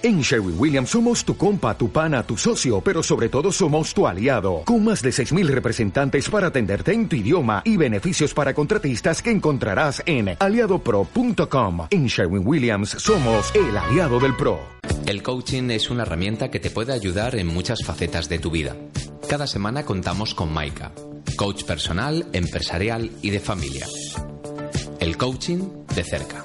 En Sherwin Williams somos tu compa, tu pana, tu socio, pero sobre todo somos tu aliado, con más de 6.000 representantes para atenderte en tu idioma y beneficios para contratistas que encontrarás en aliadopro.com. En Sherwin Williams somos el aliado del PRO. El coaching es una herramienta que te puede ayudar en muchas facetas de tu vida. Cada semana contamos con Maika, coach personal, empresarial y de familia. El coaching de cerca.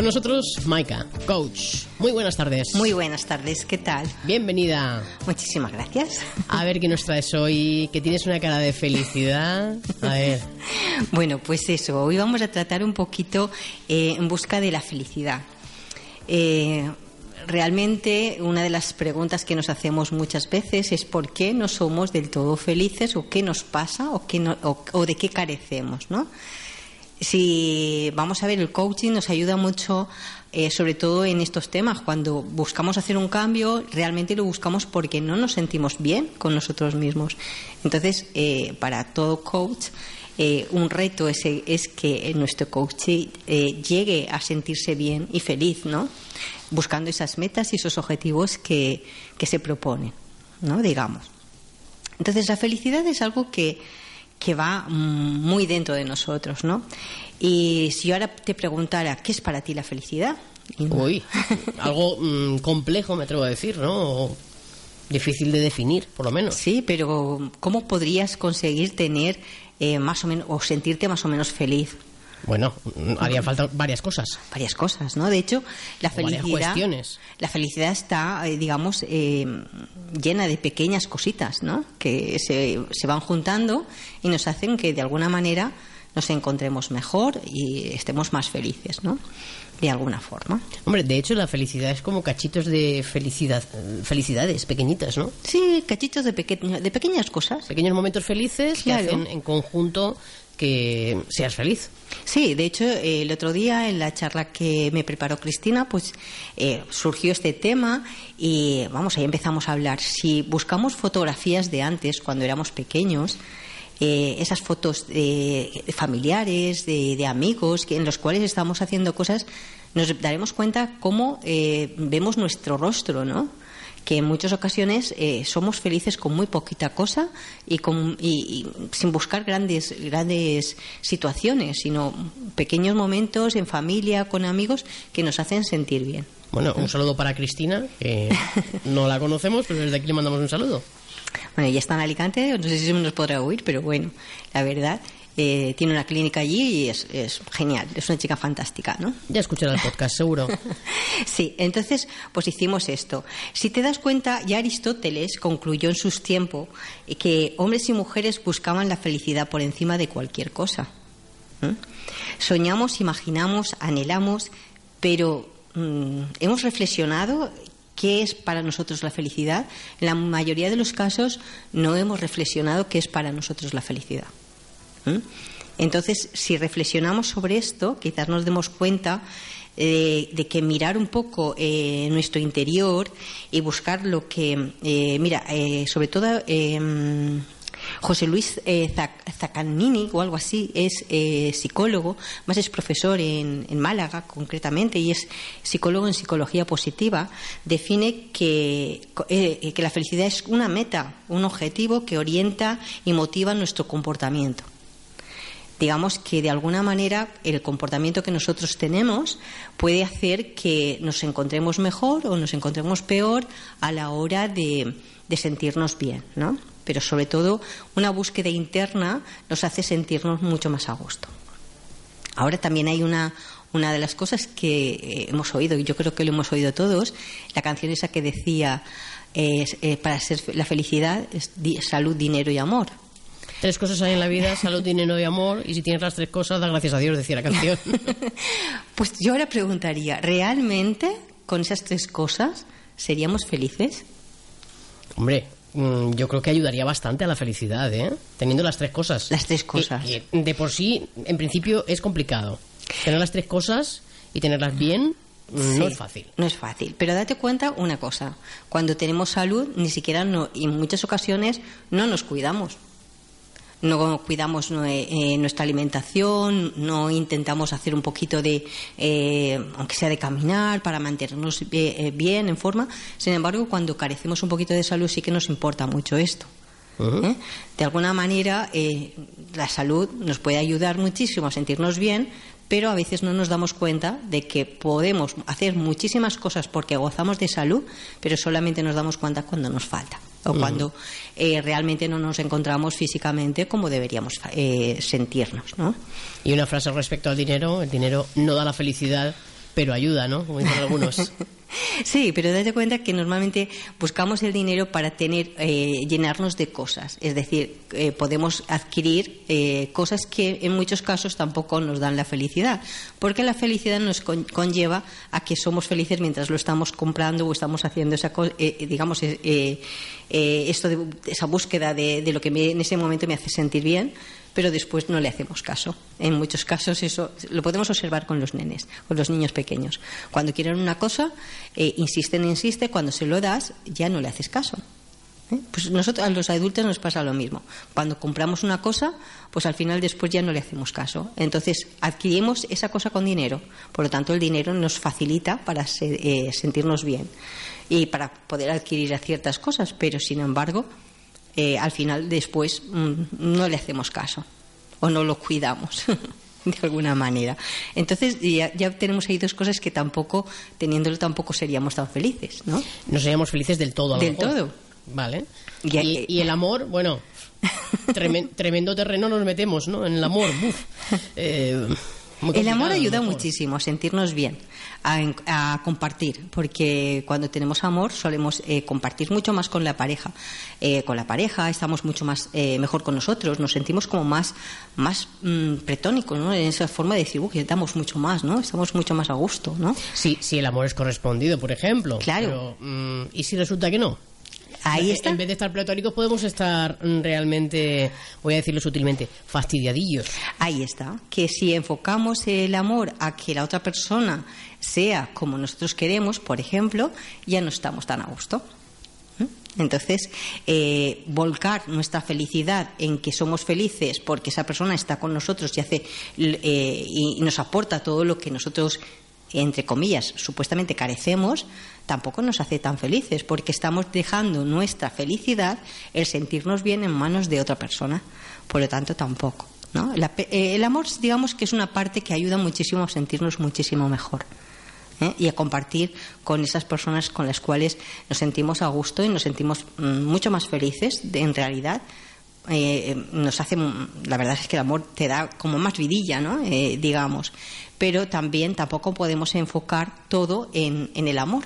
Con nosotros, Maika, coach. Muy buenas tardes. Muy buenas tardes, ¿qué tal? Bienvenida. Muchísimas gracias. A ver qué nos traes hoy, que tienes una cara de felicidad. A ver. Bueno, pues eso, hoy vamos a tratar un poquito eh, en busca de la felicidad. Eh, realmente una de las preguntas que nos hacemos muchas veces es por qué no somos del todo felices o qué nos pasa o, qué no- o- o de qué carecemos, ¿no? Si vamos a ver, el coaching nos ayuda mucho, eh, sobre todo en estos temas. Cuando buscamos hacer un cambio, realmente lo buscamos porque no nos sentimos bien con nosotros mismos. Entonces, eh, para todo coach, eh, un reto es, que nuestro coach llegue a sentirse bien y feliz, ¿no? Buscando esas metas y esos objetivos que, que se proponen, ¿no? Digamos. Entonces la felicidad es algo que, que va muy dentro de nosotros, ¿no? Y si yo ahora te preguntara, ¿qué es para ti la felicidad? Uy, algo mm, complejo me atrevo a decir, ¿no? Difícil de definir, por lo menos. Sí, pero ¿cómo podrías conseguir tener eh, más o menos, o sentirte más o menos feliz? Bueno, mm, haría falta varias cosas. Varias cosas, ¿no? De hecho, la felicidad, cuestiones. la felicidad está, eh, digamos, eh, llena de pequeñas cositas, ¿no? Que se, se van juntando y nos hacen que de alguna manera nos encontremos mejor y estemos más felices, ¿no? De alguna forma. Hombre, de hecho la felicidad es como cachitos de felicidad, felicidades pequeñitas, ¿no? Sí, cachitos de, peque- de pequeñas cosas. Pequeños momentos felices Claro. que hacen en conjunto que seas feliz. Sí, de hecho, el otro día en la charla que me preparó Cristina, pues eh, surgió este tema y vamos, ahí empezamos a hablar. Si buscamos fotografías de antes, cuando éramos pequeños, eh, esas fotos de, familiares, de, de amigos, en los cuales estamos haciendo cosas, nos daremos cuenta cómo eh, vemos nuestro rostro, ¿no? Que en muchas ocasiones eh, somos felices con muy poquita cosa y, con, y- y sin buscar grandes, grandes situaciones, sino pequeños momentos en familia, con amigos, que nos hacen sentir bien. Bueno, un saludo para Cristina, que no la conocemos, pero desde aquí le mandamos un saludo. Bueno, ella está en Alicante, no sé si nos podrá oír, pero bueno, la verdad, eh, tiene una clínica allí y es, es genial, es una chica fantástica, ¿no? Ya escuchará el podcast, seguro. Sí, entonces, pues hicimos esto. Si te das cuenta, ya Aristóteles concluyó en sus tiempos que hombres y mujeres buscaban la felicidad por encima de cualquier cosa. ¿Mm? Soñamos, imaginamos, anhelamos, pero mm, hemos reflexionado qué es para nosotros la felicidad. En la mayoría de los casos no hemos reflexionado qué es para nosotros la felicidad. ¿Mm? Entonces, si reflexionamos sobre esto, quizás nos demos cuenta eh, de que mirar un poco eh, nuestro interior y buscar lo que, eh, mira, eh, sobre todo José Luis Zac- Zacanini o algo así es psicólogo, más es profesor en, en Málaga concretamente y es psicólogo en psicología positiva, define que, que la felicidad es una meta, un objetivo que orienta y motiva nuestro comportamiento digamos que de alguna manera el comportamiento que nosotros tenemos puede hacer que nos encontremos mejor o nos encontremos peor a la hora de, de sentirnos bien, ¿no? Pero sobre todo una búsqueda interna nos hace sentirnos mucho más a gusto. Ahora también hay una, una de las cosas que eh, hemos oído, y yo creo que lo hemos oído todos, la canción esa que decía, eh, eh, para ser la felicidad es salud, dinero y amor. Tres cosas hay en la vida, salud, dinero y amor, y si tienes las tres cosas, da gracias a Dios, decía la canción. Pues yo ahora preguntaría, ¿realmente con esas tres cosas seríamos felices? Hombre, mm, yo creo que ayudaría bastante a la felicidad, ¿eh? Teniendo las tres cosas. Las tres cosas. Que- que de por sí, en principio, es complicado. Tener las tres cosas y tenerlas bien mm, no Sí, es fácil. No es fácil. Pero date cuenta una cosa. Cuando tenemos salud, ni siquiera, no, y en muchas ocasiones, no nos cuidamos. No cuidamos eh, nuestra alimentación, no intentamos hacer un poquito de, eh, aunque sea de caminar, para mantenernos eh, bien, en forma. Sin embargo, cuando carecemos un poquito de salud sí que nos importa mucho esto. De alguna manera, la salud nos puede ayudar muchísimo a sentirnos bien, pero a veces no nos damos cuenta de que podemos hacer muchísimas cosas porque gozamos de salud, pero solamente nos damos cuenta cuando nos falta o cuando eh, realmente no nos encontramos físicamente como deberíamos eh, sentirnos. ¿no? Y una frase respecto al dinero, el dinero no da la felicidad, pero ayuda, ¿no? Como dicen algunos. Sí, pero date cuenta que normalmente buscamos el dinero para tener, eh, llenarnos de cosas. Es decir, eh, podemos adquirir eh, cosas que en muchos casos tampoco nos dan la felicidad. Porque la felicidad nos conlleva a que somos felices mientras lo estamos comprando o estamos haciendo esa digamos, esto de, esa búsqueda de, de lo que en ese momento me hace sentir bien pero después no le hacemos caso. En muchos casos eso lo podemos observar con los nenes, con los niños pequeños. Cuando quieren una cosa, eh, insisten, insisten, cuando se lo das ya no le haces caso. ¿Eh? Pues nosotros a los adultos nos pasa lo mismo. Cuando compramos una cosa, pues al final después ya no le hacemos caso. Entonces adquirimos esa cosa con dinero. Por lo tanto, el dinero nos facilita para eh, sentirnos bien y para poder adquirir ciertas cosas. Pero sin embargo, eh, al final después mm, no le hacemos caso o no lo cuidamos de alguna manera. Entonces ya, tenemos ahí dos cosas que tampoco, teniéndolo tampoco seríamos tan felices, ¿no? No seríamos felices del todo. del todo. Vale. Y, el amor, bueno, tremendo terreno nos metemos, ¿no? En el amor. Eh, el amor ayuda muchísimo a sentirnos bien, a, compartir, porque cuando tenemos amor solemos eh, compartir mucho más con la pareja. Eh, con la pareja estamos mucho más eh, mejor con nosotros, nos sentimos como más, más mm, pretónicos, ¿no? En esa forma de decir, que damos mucho más, ¿no? Estamos mucho más a gusto, ¿no? Sí, si el amor es correspondido, por ejemplo. Claro. Mm, ¿Y si resulta que no? Ahí está. En vez de estar platónicos podemos estar realmente, voy a decirlo sutilmente, fastidiadillos. Ahí está. Que si enfocamos el amor a que la otra persona sea como nosotros queremos, por ejemplo, ya no estamos tan a gusto. ¿Mm? Entonces, eh, volcar nuestra felicidad en que somos felices porque esa persona está con nosotros y hace eh, y nos aporta todo lo que nosotros entre comillas, supuestamente carecemos, tampoco nos hace tan felices, porque estamos dejando nuestra felicidad, el sentirnos bien en manos de otra persona. Por lo tanto, tampoco. ¿no? Eh, el amor, digamos que es una parte que ayuda muchísimo a sentirnos muchísimo mejor. ¿eh? y a compartir con esas personas con las cuales nos sentimos a gusto y nos sentimos mm, mucho más felices, en realidad, eh, nos hace, la verdad es que el amor te da como más vidilla, ¿no? digamos pero también tampoco podemos enfocar todo en, el amor.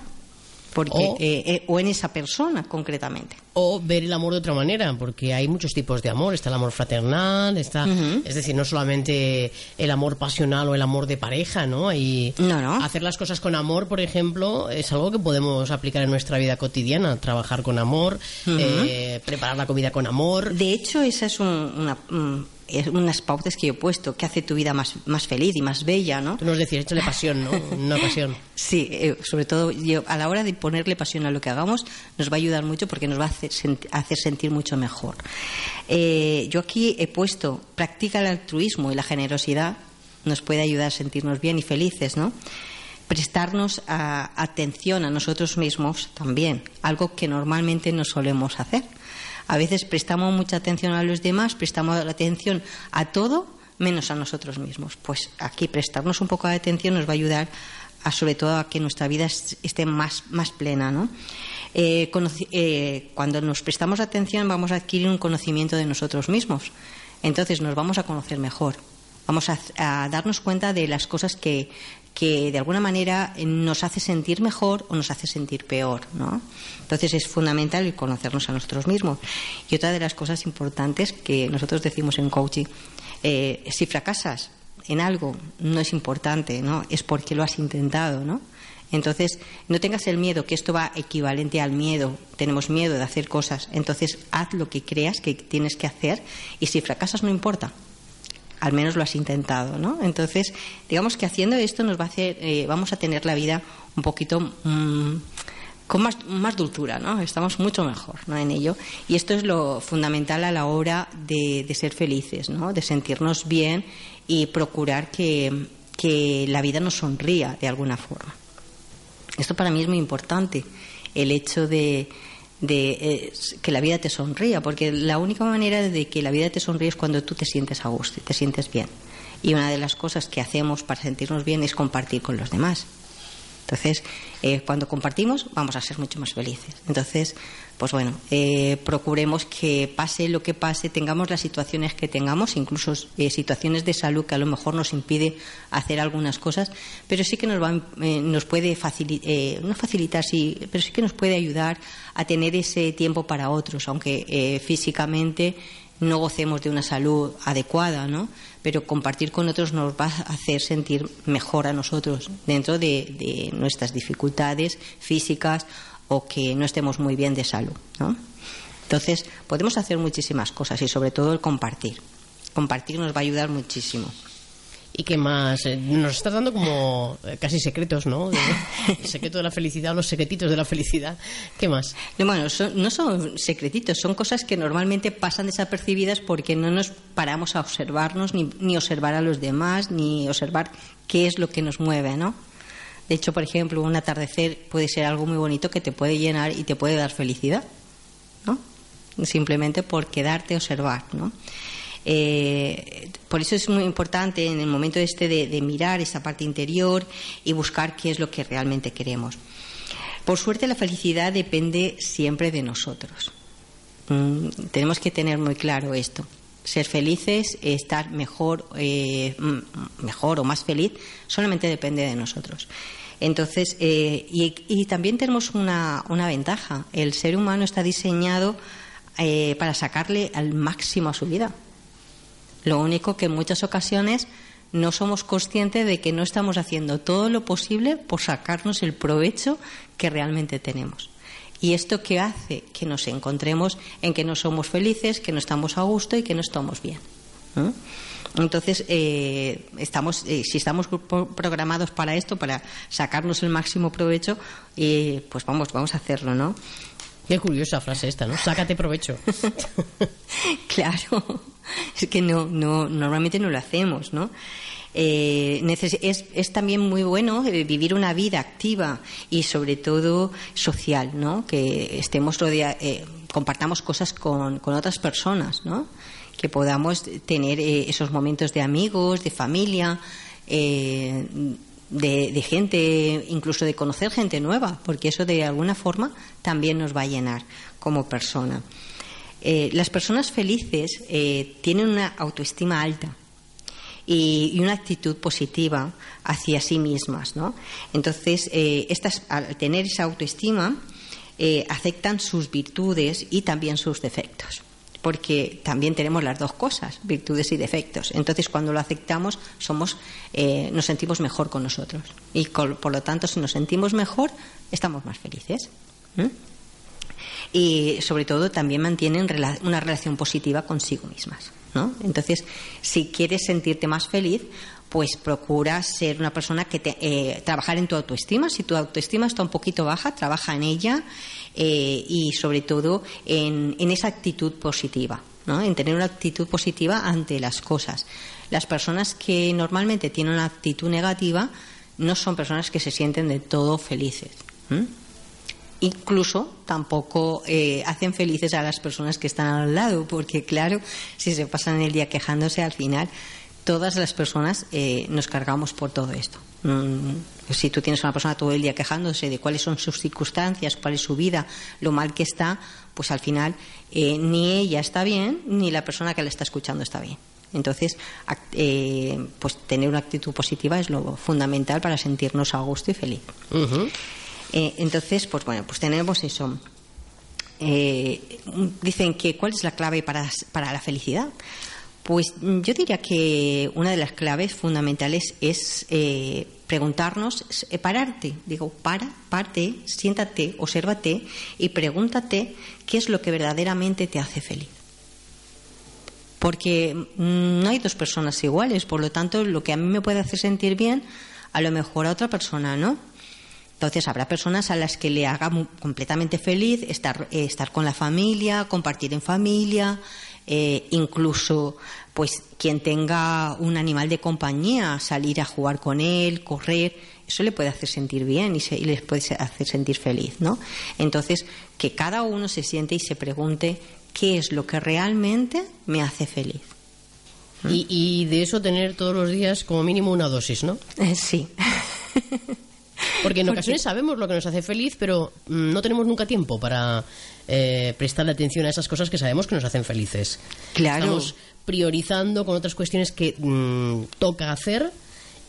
Porque, o, eh, eh, o en esa persona concretamente. O ver el amor de otra manera, porque hay muchos tipos de amor. Está el amor fraternal, está, es decir, no solamente el amor pasional o el amor de pareja, ¿no? Y hacer las cosas con amor, por ejemplo, es algo que podemos aplicar en nuestra vida cotidiana. Trabajar con amor, eh, preparar la comida con amor. De hecho, esa es una, es unas pautas que yo he puesto, que hace tu vida más, más feliz y más bella, ¿no? Tú nos decías, échale pasión, ¿no? Una pasión. sí, eh, sobre todo yo, a la hora de ponerle pasión a lo que hagamos, nos va a ayudar mucho porque nos va a hacer, hacer sentir mucho mejor. Eh, yo aquí he puesto, practica el altruismo y la generosidad, nos puede ayudar a sentirnos bien y felices, ¿no? Prestarnos atención a nosotros mismos también, algo que normalmente no solemos hacer a veces prestamos mucha atención a los demás, prestamos atención a todo menos a nosotros mismos. Pues aquí prestarnos un poco de atención nos va a ayudar a, sobre todo a que nuestra vida esté más, más plena, ¿no? Eh, eh, cuando nos prestamos atención vamos a adquirir un conocimiento de nosotros mismos. Entonces nos vamos a conocer mejor. Vamos a, a darnos cuenta de las cosas que, que de alguna manera nos hace sentir mejor o nos hace sentir peor, ¿no? Entonces es fundamental conocernos a nosotros mismos. Y otra de las cosas importantes que nosotros decimos en coaching, eh, si fracasas en algo no es importante, ¿no? Es porque lo has intentado, ¿no? Entonces, no tengas el miedo, que esto va equivalente al miedo. Tenemos miedo de hacer cosas. Entonces, haz lo que creas que tienes que hacer y si fracasas no importa al menos lo has intentado, ¿no? Entonces, digamos que haciendo esto nos va a hacer, eh, vamos a tener la vida un poquito mm, con más, más dulzura, ¿no? Estamos mucho mejor ¿no? en ello. Y esto es lo fundamental a la hora de, ser felices, ¿no? De sentirnos bien y procurar que, la vida nos sonría de alguna forma. Esto para mí es muy importante, el hecho de, de que la vida te sonría, porque la única manera de que la vida te sonríe es cuando tú te sientes a gusto y te sientes bien. Y una de las cosas que hacemos para sentirnos bien es compartir con los demás. Entonces, eh, cuando compartimos, vamos a ser mucho más felices. Entonces, pues bueno, eh, procuremos que pase lo que pase, tengamos las situaciones que tengamos, incluso eh, situaciones de salud que a lo mejor nos impide hacer algunas cosas, pero sí que nos, va, nos puede facilitar, no facilitar, sí, pero sí que nos puede ayudar a tener ese tiempo para otros, aunque físicamente no gocemos de una salud adecuada, ¿no? Pero compartir con otros nos va a hacer sentir mejor a nosotros dentro de, nuestras dificultades físicas o que no estemos muy bien de salud, ¿no? Entonces, podemos hacer muchísimas cosas y sobre todo el compartir. Compartir nos va a ayudar muchísimo. ¿Y qué más? Eh, nos estás dando como eh, casi secretos, ¿no? El secreto de la felicidad, los secretitos de la felicidad. ¿Qué más? Bueno, no son secretitos, son cosas que normalmente pasan desapercibidas porque no nos paramos a observarnos, ni, ni observar a los demás, ni observar qué es lo que nos mueve, ¿no? De hecho, por ejemplo, un atardecer puede ser algo muy bonito que te puede llenar y te puede dar felicidad, ¿no? Simplemente por quedarte a observar, ¿no? Eh, por eso es muy importante en el momento este de, mirar esa parte interior y buscar qué es lo que realmente queremos. Por suerte la felicidad depende siempre de nosotros. Mm, tenemos que tener muy claro esto. Ser felices, estar mejor, eh, mm, mejor o más feliz, solamente depende de nosotros. Entonces, eh, y, también tenemos una, ventaja. El ser humano está diseñado para sacarle al máximo a su vida. Lo único que en muchas ocasiones no somos conscientes de que no estamos haciendo todo lo posible por sacarnos el provecho que realmente tenemos. ¿Y esto qué hace? Que nos encontremos en que no somos felices, que no estamos a gusto y que no estamos bien. Entonces, eh, estamos, eh, si estamos programados para esto, para sacarnos el máximo provecho, eh, pues vamos, vamos a hacerlo, ¿no? Qué curiosa frase esta, ¿no? Sácate provecho. claro, es que no, no, normalmente no lo hacemos, ¿no? Eh, es, es, también muy bueno eh, vivir una vida activa y sobre todo social, ¿no? Que estemos rodeados, eh, compartamos cosas con, con, otras personas, ¿no? Que podamos tener esos momentos de amigos, de familia, de, gente, incluso de conocer gente nueva, porque eso de alguna forma también nos va a llenar como persona. Eh, las personas felices eh, tienen una autoestima alta y, una actitud positiva hacia sí mismas, ¿no? Entonces, eh, estas, al tener esa autoestima, aceptan sus virtudes y también sus defectos porque también tenemos las dos cosas, virtudes y defectos. Entonces, cuando lo aceptamos, somos, eh, nos sentimos mejor con nosotros. Y por lo tanto, si nos sentimos mejor, estamos más felices. Y sobre todo, también mantienen una relación positiva consigo mismas. ¿no? Entonces, si quieres sentirte más feliz, pues procura ser una persona que te, eh, trabajar en tu autoestima. Si tu autoestima está un poquito baja, trabaja en ella eh, y sobre todo en, esa actitud positiva, ¿no? en tener una actitud positiva ante las cosas. Las personas que normalmente tienen una actitud negativa no son personas que se sienten de todo felices. Incluso tampoco eh, hacen felices a las personas que están al lado, porque claro, si se pasan el día quejándose, al final todas las personas eh, nos cargamos por todo esto. Mm, si tú tienes una persona todo el día quejándose de cuáles son sus circunstancias, cuál es su vida, lo mal que está, pues al final eh, ni ella está bien, ni la persona que la está escuchando está bien. Entonces, eh, pues tener una actitud positiva es lo fundamental para sentirnos a gusto y feliz. Entonces, pues bueno, pues tenemos eso. dicen que cuál es la clave para, para la felicidad. Pues yo diría que una de las claves fundamentales es eh, preguntarnos, eh, pararte, digo, para, parte, siéntate, obsérvate y pregúntate qué es lo que verdaderamente te hace feliz. Porque mm, no hay dos personas iguales, por lo tanto, lo que a mí me puede hacer sentir bien, a lo mejor a otra persona no. Entonces habrá personas a las que le haga completamente feliz estar, eh, estar con la familia, compartir en familia, eh, incluso pues quien tenga un animal de compañía, salir a jugar con él, correr, eso le puede hacer sentir bien y, se, y les puede hacer sentir feliz, ¿no? Entonces, que cada uno se siente y se pregunte qué es lo que realmente me hace feliz. Y, y de eso tener todos los días como mínimo una dosis, ¿no? Eh, sí. Porque en ocasiones sabemos lo que nos hace feliz, pero mm, no tenemos nunca tiempo para eh, prestarle atención a esas cosas que sabemos que nos hacen felices. Claro. Estamos priorizando con otras cuestiones que mm, toca hacer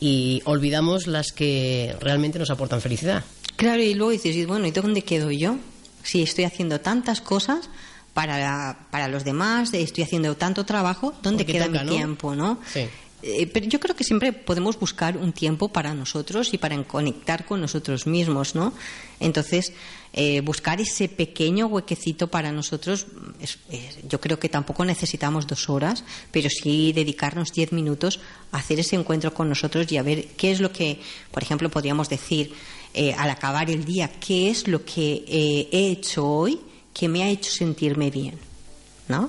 y olvidamos las que realmente nos aportan felicidad. Claro, y luego dices, bueno, ¿y dónde quedo yo? Si estoy haciendo tantas cosas para, para los demás, estoy haciendo tanto trabajo, ¿dónde queda mi tiempo, no? Sí. Eh, pero yo creo que siempre podemos buscar un tiempo para nosotros y para conectar con nosotros mismos, ¿no? Entonces, eh, buscar ese pequeño huequecito para nosotros, yo creo que tampoco necesitamos dos horas, pero sí dedicarnos diez minutos a hacer ese encuentro con nosotros y a ver qué es lo que, por ejemplo, podríamos decir eh, al acabar el día, qué es lo que he hecho hoy que me ha hecho sentirme bien, ¿no?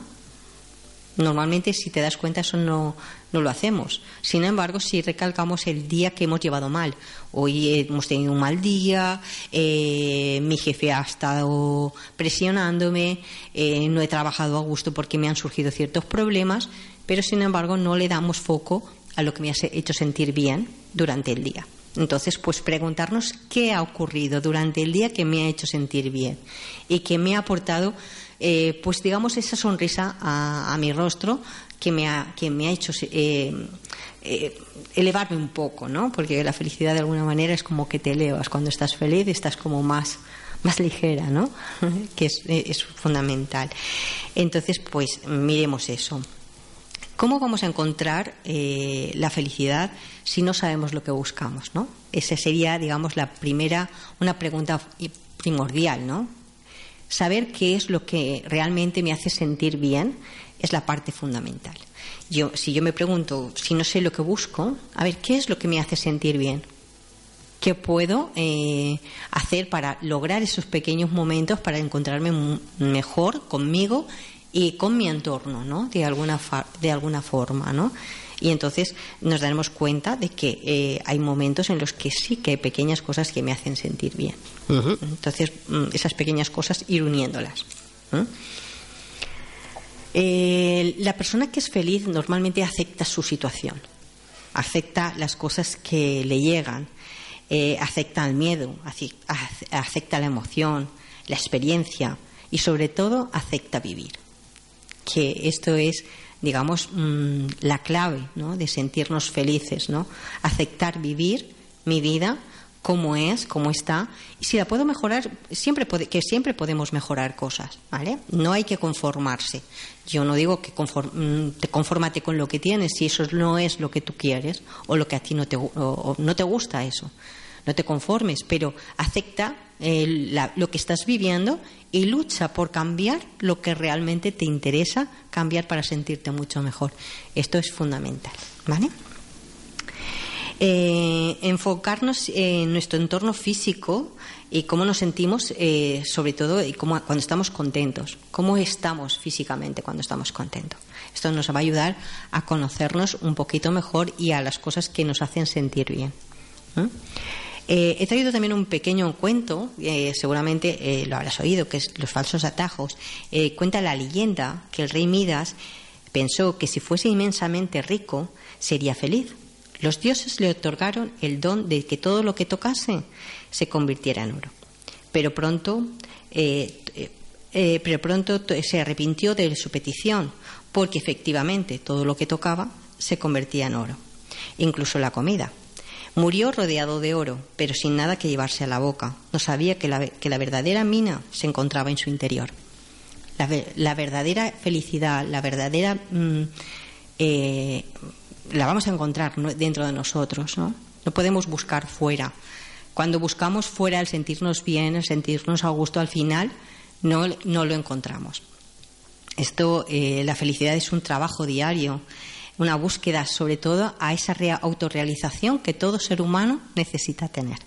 Normalmente, si te das cuenta, eso no, no lo hacemos. Sin embargo, si recalcamos el día que hemos llevado mal, hoy hemos tenido un mal día, eh, mi jefe ha estado presionándome, eh, no he trabajado a gusto porque me han surgido ciertos problemas, pero sin embargo no le damos foco a lo que me ha hecho sentir bien durante el día. Entonces, pues preguntarnos qué ha ocurrido durante el día que me ha hecho sentir bien y que me ha aportado eh, pues digamos esa sonrisa a, mi rostro que me ha, que me ha hecho eh, eh, elevarme un poco, ¿no? Porque la felicidad de alguna manera es como que te elevas. Cuando estás feliz estás como más, más ligera, ¿no? que es, es fundamental. Entonces, pues miremos eso. ¿Cómo vamos a encontrar la felicidad si no sabemos lo que buscamos, ¿no? Esa sería, digamos, la primera, una pregunta primordial, ¿no? saber qué es lo que realmente me hace sentir bien es la parte fundamental. Yo, si yo me pregunto, si no sé lo que busco, a ver, ¿qué es lo que me hace sentir bien? ¿Qué puedo eh, hacer para lograr esos pequeños momentos para encontrarme mejor conmigo y con mi entorno, ¿no? De alguna, de alguna forma, ¿no? Y entonces nos daremos cuenta de que eh, hay momentos en los que sí que hay pequeñas cosas que me hacen sentir bien. Entonces, mm, esas pequeñas cosas ir uniéndolas. Eh, la persona que es feliz normalmente acepta su situación, acepta las cosas que le llegan, eh, acepta el miedo, acepta la emoción, la experiencia y sobre todo acepta vivir. Que esto es digamos, mm, la clave ¿no? de sentirnos felices, ¿no? Aceptar vivir mi vida como es, como está, y si la puedo mejorar, siempre que siempre podemos mejorar cosas, ¿vale? No hay que conformarse. Yo no digo que mm, te con lo que tienes si eso no es lo que tú quieres o lo que a ti no te, no te gusta eso. No te conformes, pero acepta lo que estás viviendo y lucha por cambiar lo que realmente te interesa cambiar para sentirte mucho mejor. Esto es fundamental, ¿vale? Eh, enfocarnos en nuestro entorno físico y cómo nos sentimos, eh, sobre todo y cómo, cuando estamos contentos, cómo estamos físicamente cuando estamos contentos. Esto nos va a ayudar a conocernos un poquito mejor y a las cosas que nos hacen sentir bien. Eh, he traído también un pequeño cuento, eh, seguramente lo habrás oído, que es Los falsos atajos. cuenta la leyenda que el rey Midas pensó que si fuese inmensamente rico sería feliz. Los dioses le otorgaron el don de que todo lo que tocase se convirtiera en oro. Pero pronto, pero pronto se arrepintió de su petición, porque efectivamente todo lo que tocaba se convertía en oro, incluso la comida. Murió rodeado de oro, pero sin nada que llevarse a la boca. No sabía que la, verdadera mina se encontraba en su interior. La, verdadera felicidad, la verdadera... Mm, eh, la vamos a encontrar dentro de nosotros, ¿no? No podemos buscar fuera. Cuando buscamos fuera el sentirnos bien, el sentirnos a gusto al final, no, no lo encontramos. Esto, eh, la felicidad es un trabajo diario una búsqueda sobre todo a esa autorrealización que todo ser humano necesita tener.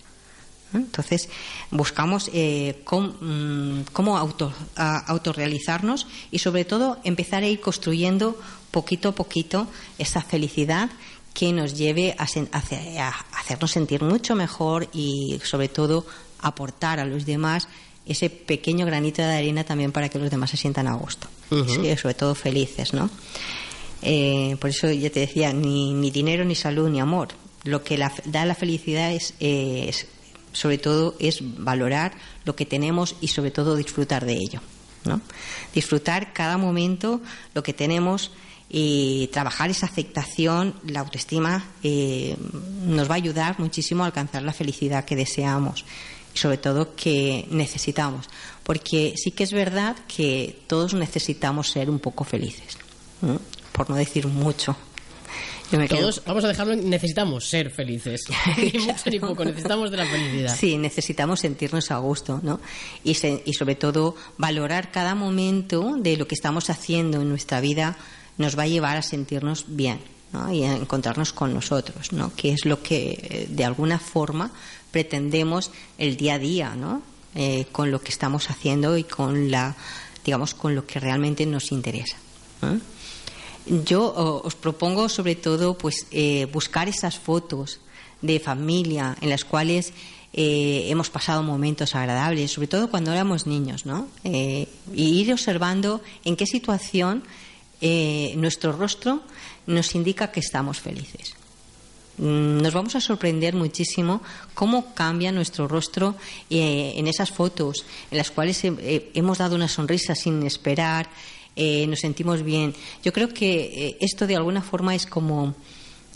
Entonces, buscamos eh, mm, cómo, auto, autorrealizarnos y, sobre todo, empezar a ir construyendo poquito a poquito esa felicidad que nos lleve a, hacernos sentir mucho mejor y, sobre todo, aportar a los demás ese pequeño granito de arena también para que los demás se sientan a gusto. y sobre todo felices, ¿no? Eh, por eso ya te decía, ni, ni, dinero, ni salud, ni amor. Lo que da la felicidad es, sobre todo, es valorar lo que tenemos y sobre todo disfrutar de ello. ¿no? Disfrutar cada momento lo que tenemos y trabajar esa aceptación, la autoestima, eh, nos va a ayudar muchísimo a alcanzar la felicidad que deseamos y sobre todo que necesitamos. Porque sí que es verdad que todos necesitamos ser un poco felices, por no decir mucho. Todos, vamos a dejarlo, necesitamos ser felices. ni mucho ni poco, necesitamos de la felicidad. Sí, necesitamos sentirnos a gusto, ¿no? Y, y sobre todo valorar cada momento de lo que estamos haciendo en nuestra vida nos va a llevar a sentirnos bien y a encontrarnos con nosotros, ¿no? que es lo que eh, de alguna forma pretendemos el día a día, ¿no? Eh, con lo que estamos haciendo y con la, digamos, con lo que realmente nos interesa. Yo os propongo sobre todo pues eh, buscar esas fotos de familia en las cuales hemos pasado momentos agradables, sobre todo cuando éramos niños, ¿no? y ir observando en qué situación eh, nuestro rostro nos indica que estamos felices. Mm, nos vamos a sorprender muchísimo cómo cambia nuestro rostro eh, en esas fotos en las cuales eh, hemos dado una sonrisa sin esperar, nos sentimos bien. Yo creo que esto de alguna forma es como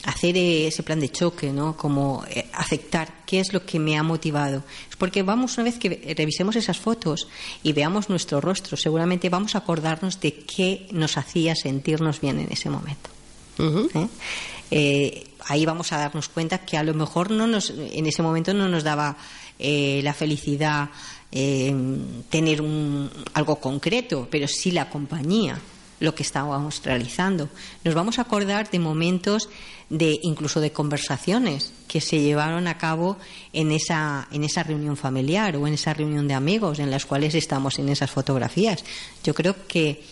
hacer ese plan de choque, ¿no? Como eh, aceptar qué es lo que me ha motivado. Porque vamos, una vez que revisemos esas fotos y veamos nuestro rostro, seguramente vamos a acordarnos de qué nos hacía sentirnos bien en ese momento. ¿Eh? Eh, ahí vamos a darnos cuenta que a lo mejor no nos, en ese momento no nos daba la felicidad tener un, algo concreto, pero sí la compañía lo que estábamos realizando. Nos vamos a acordar de momentos de incluso de conversaciones que se llevaron a cabo en esa en esa reunión familiar o en esa reunión de amigos en las cuales estamos en esas fotografías. Yo creo que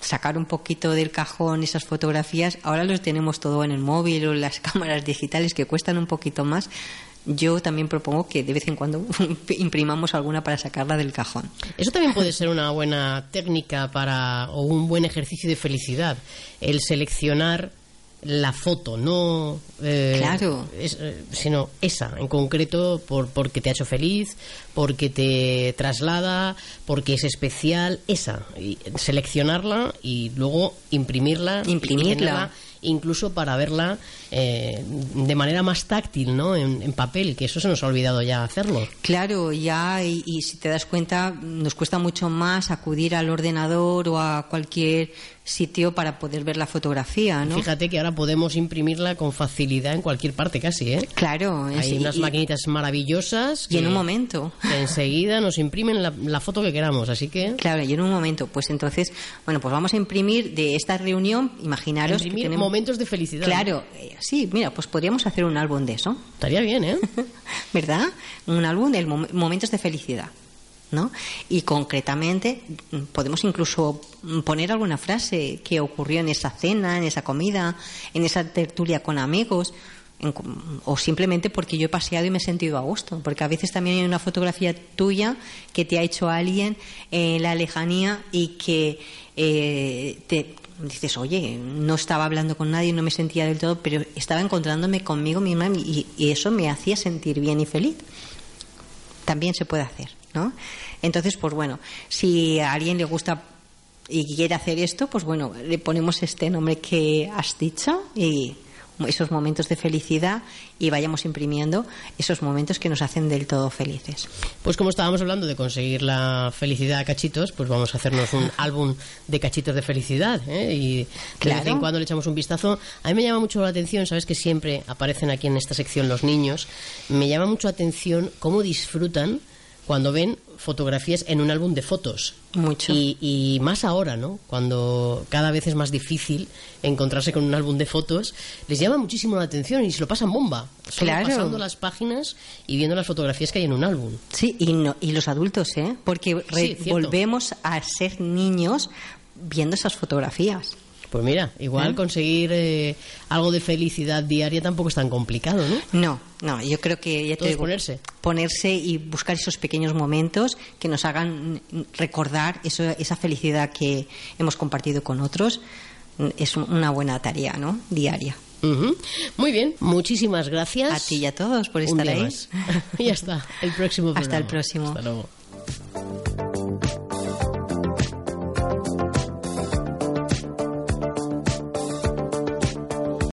sacar un poquito del cajón esas fotografías, ahora los tenemos todo en el móvil o en las cámaras digitales que cuestan un poquito más, yo también propongo que de vez en cuando imprimamos alguna para sacarla del cajón. Eso también puede ser una buena técnica para o un buen ejercicio de felicidad, el seleccionar la foto, no eh, claro. Eh, sino esa en concreto por, porque te ha hecho feliz, porque te traslada, porque es especial, esa, y seleccionarla y luego imprimirla, imprimirla incluso para verla eh, de manera más táctil, ¿no? En, papel, que eso se nos ha olvidado ya hacerlo. Claro, ya, y, y si te das cuenta, nos cuesta mucho más acudir al ordenador o a cualquier sitio para poder ver la fotografía, ¿no? Fíjate que ahora podemos imprimirla con facilidad en cualquier parte casi, ¿eh? Claro. Hay unas maquinitas maravillosas. y en un momento. enseguida nos imprimen la, foto que queramos, así que... Claro, y en un momento. Pues entonces, bueno, pues vamos a imprimir de esta reunión, imaginaros... Imprimir momentos de felicidad. Claro, eh, sí, mira, pues podríamos hacer un álbum de eso. Estaría bien, ¿eh? ¿Verdad? Un álbum de momentos de felicidad. ¿no? Y concretamente podemos incluso poner alguna frase que ocurrió en esa cena, en esa comida, en esa tertulia con amigos, o simplemente porque yo he paseado y me he sentido a gusto, porque a veces también hay una fotografía tuya que te ha hecho alguien en la lejanía y que eh, te dices, oye, no estaba hablando con nadie, no me sentía del todo, pero estaba encontrándome conmigo misma y eso me hacía sentir bien y feliz. También se puede hacer. ¿no? Entonces, pues bueno, si a alguien le gusta y quiere hacer esto, pues bueno, le ponemos este nombre que has dicho y esos momentos de felicidad y vayamos imprimiendo esos momentos que nos hacen del todo felices. Pues como estábamos hablando de conseguir la felicidad a cachitos, pues vamos a hacernos un álbum de cachitos de felicidad ¿eh? y de vez en cuando le echamos un vistazo. A mí me llama mucho la atención, sabes que siempre aparecen aquí en esta sección los niños, me llama mucho la atención cómo disfrutan cuando ven fotografías en un álbum de fotos. Mucho. Y, más ahora, ¿no? Cuando cada vez es más difícil encontrarse con un álbum de fotos, les llama muchísimo la atención y se lo pasan bomba. claro. Pasando las páginas y viendo las fotografías que hay en un álbum. Sí, y, no, y los adultos, ¿eh? Porque volvemos a ser niños viendo esas fotografías. Pues mira, igual ¿Eh? conseguir eh, algo de felicidad diaria tampoco es tan complicado, ¿no? No, no, yo creo que ya te ponerse. ponerse y buscar esos pequeños momentos que nos hagan recordar eso, esa felicidad que hemos compartido con otros es una buena tarea, ¿no? Diaria. Muy bien, muchísimas gracias. A ti y a todos por estar ahí. y ya está, el próximo Hasta el próximo. Hasta luego.